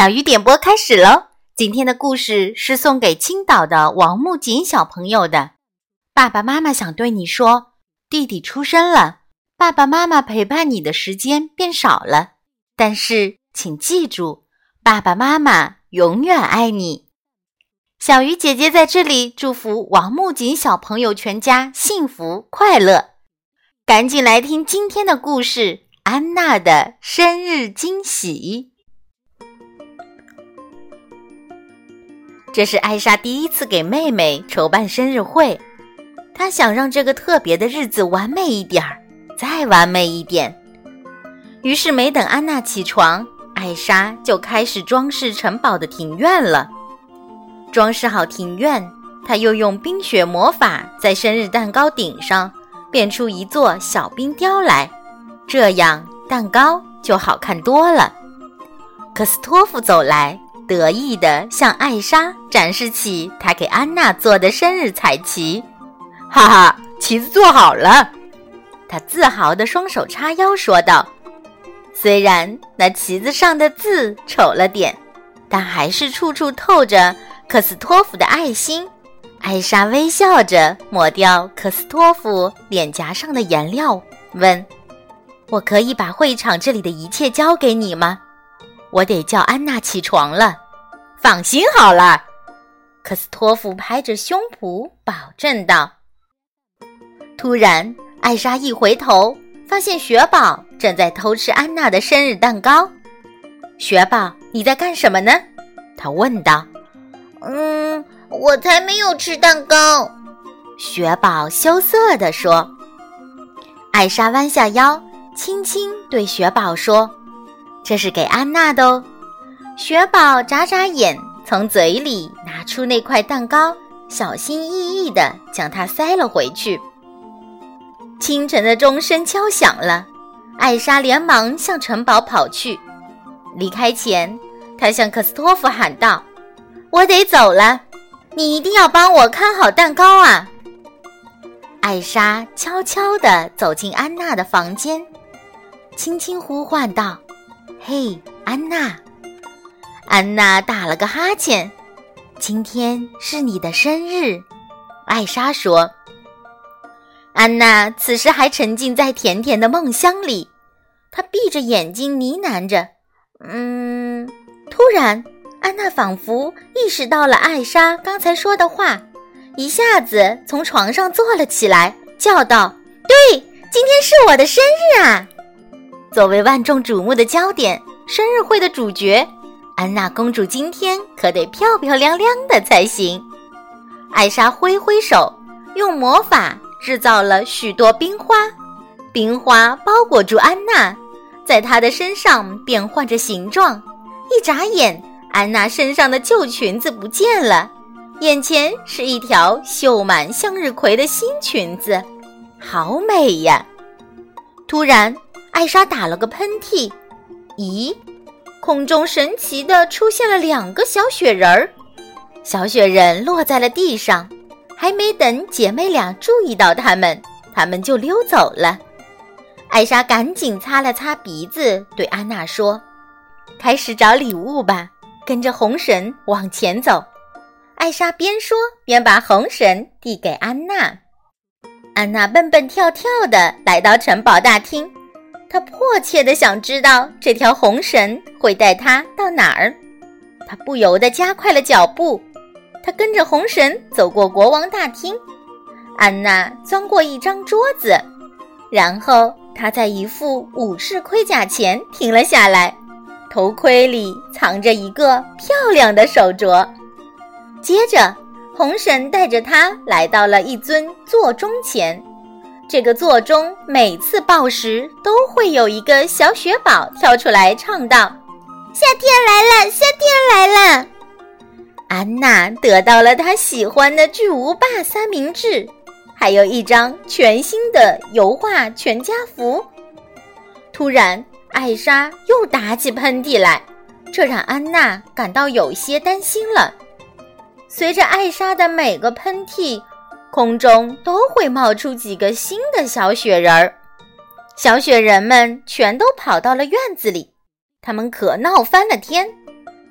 小鱼点播开始喽！今天的故事是送给青岛的王木槿小朋友的。爸爸妈妈想对你说，弟弟出生了，爸爸妈妈陪伴你的时间变少了。但是请记住，爸爸妈妈永远爱你。小鱼姐姐在这里祝福王木槿小朋友全家幸福快乐。赶紧来听今天的故事《安娜的生日惊喜》。这是艾莎第一次给妹妹筹办生日会，她想让这个特别的日子完美一点儿，再完美一点。于是没等安娜起床，艾莎就开始装饰城堡的庭院了。装饰好庭院，她又用冰雪魔法在生日蛋糕顶上变出一座小冰雕来，这样蛋糕就好看多了。科斯托夫走来。得意地向艾莎展示起他给安娜做的生日彩旗，哈哈，旗子做好了。他自豪地双手叉腰说道：“虽然那旗子上的字丑了点，但还是处处透着克斯托夫的爱心。”艾莎微笑着抹掉克斯托夫脸颊上的颜料，问：“我可以把会场这里的一切交给你吗？”我得叫安娜起床了，放心好了。克斯托夫拍着胸脯保证道。突然，艾莎一回头，发现雪宝正在偷吃安娜的生日蛋糕。雪宝，你在干什么呢？他问道。嗯，我才没有吃蛋糕。雪宝羞涩地说。艾莎弯下腰，轻轻对雪宝说。这是给安娜的哦。雪宝眨眨眼，从嘴里拿出那块蛋糕，小心翼翼地将它塞了回去。清晨的钟声敲响了，艾莎连忙向城堡跑去。离开前，她向克斯托夫喊道：“我得走了，你一定要帮我看好蛋糕啊！”艾莎悄悄地走进安娜的房间，轻轻呼唤道。嘿，安娜！安娜打了个哈欠。今天是你的生日，艾莎说。安娜此时还沉浸在甜甜的梦乡里，她闭着眼睛呢喃着：“嗯。”突然，安娜仿佛意识到了艾莎刚才说的话，一下子从床上坐了起来，叫道：“对，今天是我的生日啊！”作为万众瞩目的焦点，生日会的主角，安娜公主今天可得漂漂亮亮的才行。艾莎挥挥手，用魔法制造了许多冰花，冰花包裹住安娜，在她的身上变换着形状。一眨眼，安娜身上的旧裙子不见了，眼前是一条绣满向日葵的新裙子，好美呀！突然。艾莎打了个喷嚏，咦，空中神奇的出现了两个小雪人儿，小雪人落在了地上，还没等姐妹俩注意到他们，他们就溜走了。艾莎赶紧擦了擦鼻子，对安娜说：“开始找礼物吧，跟着红绳往前走。”艾莎边说边把红绳递给安娜，安娜蹦蹦跳跳的来到城堡大厅。他迫切地想知道这条红绳会带他到哪儿，他不由得加快了脚步。他跟着红绳走过国王大厅，安娜钻过一张桌子，然后她在一副武士盔甲前停了下来，头盔里藏着一个漂亮的手镯。接着，红绳带着她来到了一尊座钟前。这个座钟每次报时都会有一个小雪宝跳出来唱道：“夏天来了，夏天来了。”安娜得到了她喜欢的巨无霸三明治，还有一张全新的油画全家福。突然，艾莎又打起喷嚏来，这让安娜感到有些担心了。随着艾莎的每个喷嚏，空中都会冒出几个新的小雪人儿，小雪人们全都跑到了院子里，他们可闹翻了天。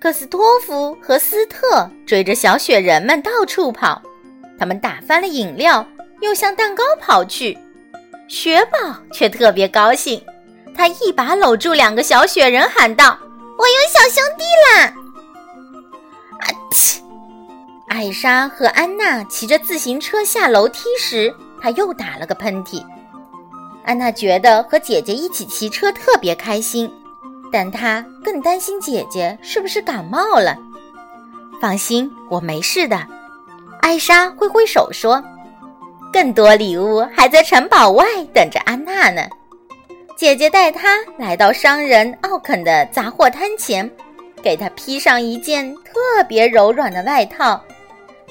克斯托夫和斯特追着小雪人们到处跑，他们打翻了饮料，又向蛋糕跑去。雪宝却特别高兴，他一把搂住两个小雪人，喊道：“我有小兄弟啦！”啊嚏！艾莎和安娜骑着自行车下楼梯时，她又打了个喷嚏。安娜觉得和姐姐一起骑车特别开心，但她更担心姐姐是不是感冒了。放心，我没事的。艾莎挥挥手说。更多礼物还在城堡外等着安娜呢。姐姐带她来到商人奥肯的杂货摊前，给她披上一件特别柔软的外套，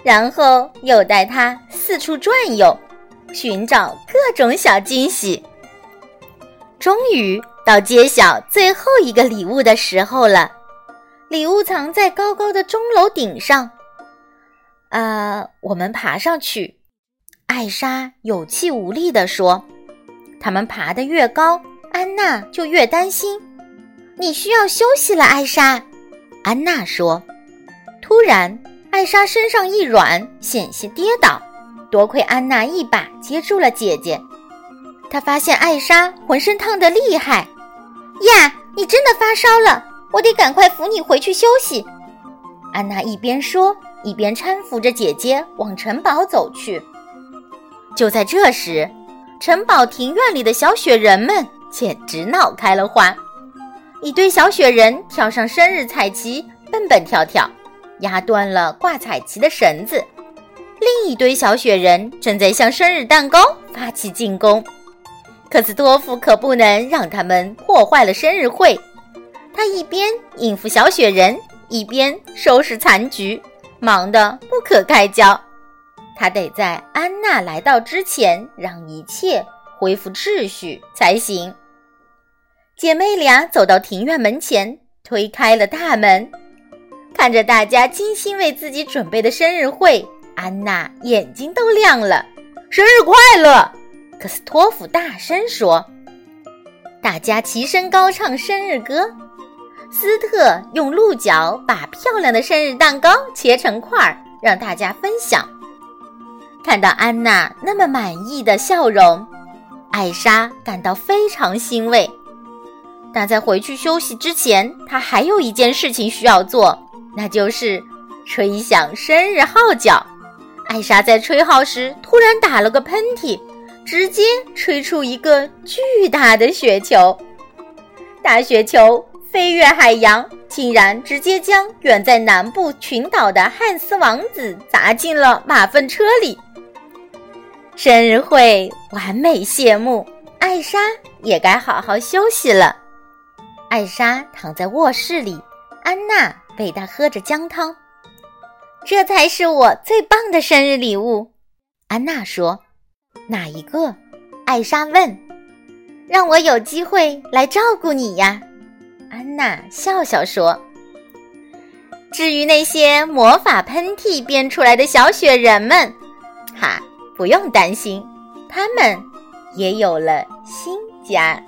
然后又带他四处转悠，寻找各种小惊喜。终于到揭晓最后一个礼物的时候了，礼物藏在高高的钟楼顶上。啊，我们爬上去。艾莎有气无力地说：“他们爬得越高，安娜就越担心。你需要休息了，艾莎。”安娜说。突然，艾莎身上一软，险些跌倒。多亏安娜一把接住了姐姐。她发现艾莎浑身烫得厉害。呀，你真的发烧了！我得赶快扶你回去休息。安娜一边说，一边搀扶着姐姐往城堡走去。就在这时，城堡庭院里的小雪人们简直闹开了花。一堆小雪人跳上生日彩旗，蹦蹦跳跳，压断了挂彩旗的绳子；另一堆小雪人正在向生日蛋糕发起进攻。克斯托夫可不能让他们破坏了生日会。他一边应付小雪人，一边收拾残局，忙得不可开交。他得在安娜来到之前让一切恢复秩序才行。姐妹俩走到庭院门前，推开了大门，看着大家精心为自己准备的生日会，安娜眼睛都亮了。生日快乐！克斯托夫大声说。大家齐声高唱生日歌。斯特用鹿角把漂亮的生日蛋糕切成块儿，让大家分享。看到安娜那么满意的笑容，艾莎感到非常欣慰。但在回去休息之前，她还有一件事情需要做，那就是吹响生日号角。艾莎在吹号时突然打了个喷嚏，直接吹出一个巨大的雪球。大雪球飞越海洋，竟然直接将远在南部群岛的汉斯王子砸进了马粪车里。生日会完美谢幕，艾莎也该好好休息了。艾莎躺在卧室里，安娜喂她喝着姜汤。这才是我最棒的生日礼物，安娜说。哪一个？艾莎问。让我有机会来照顾你呀，安娜笑笑说。至于那些魔法喷嚏变出来的小雪人们，哈。不用担心，他们也有了新家。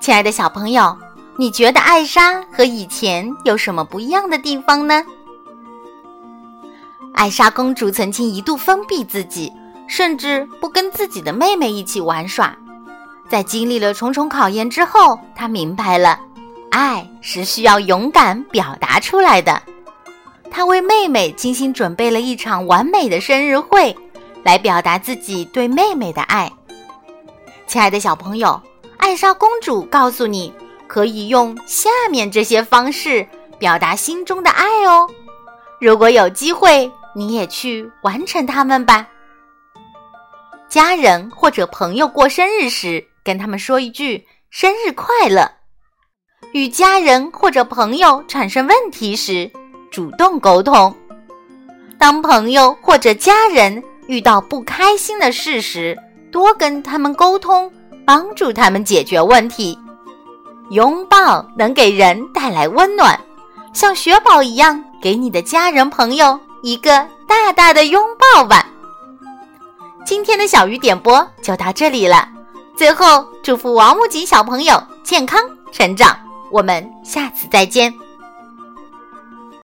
亲爱的小朋友，你觉得艾莎和以前有什么不一样的地方呢？艾莎公主曾经一度封闭自己，甚至不跟自己的妹妹一起玩耍。在经历了重重考验之后，她明白了，爱是需要勇敢表达出来的。她为妹妹精心准备了一场完美的生日会，来表达自己对妹妹的爱。亲爱的小朋友，艾莎公主告诉你，可以用下面这些方式表达心中的爱哦。如果有机会，你也去完成它们吧。家人或者朋友过生日时，跟他们说一句“生日快乐”。与家人或者朋友产生问题时，主动沟通。当朋友或者家人遇到不开心的事时，多跟他们沟通，帮助他们解决问题。拥抱能给人带来温暖，像雪宝一样，给你的家人朋友一个大大的拥抱吧。今天的小鱼点播就到这里了。最后，祝福王木槿小朋友健康成长。我们下次再见。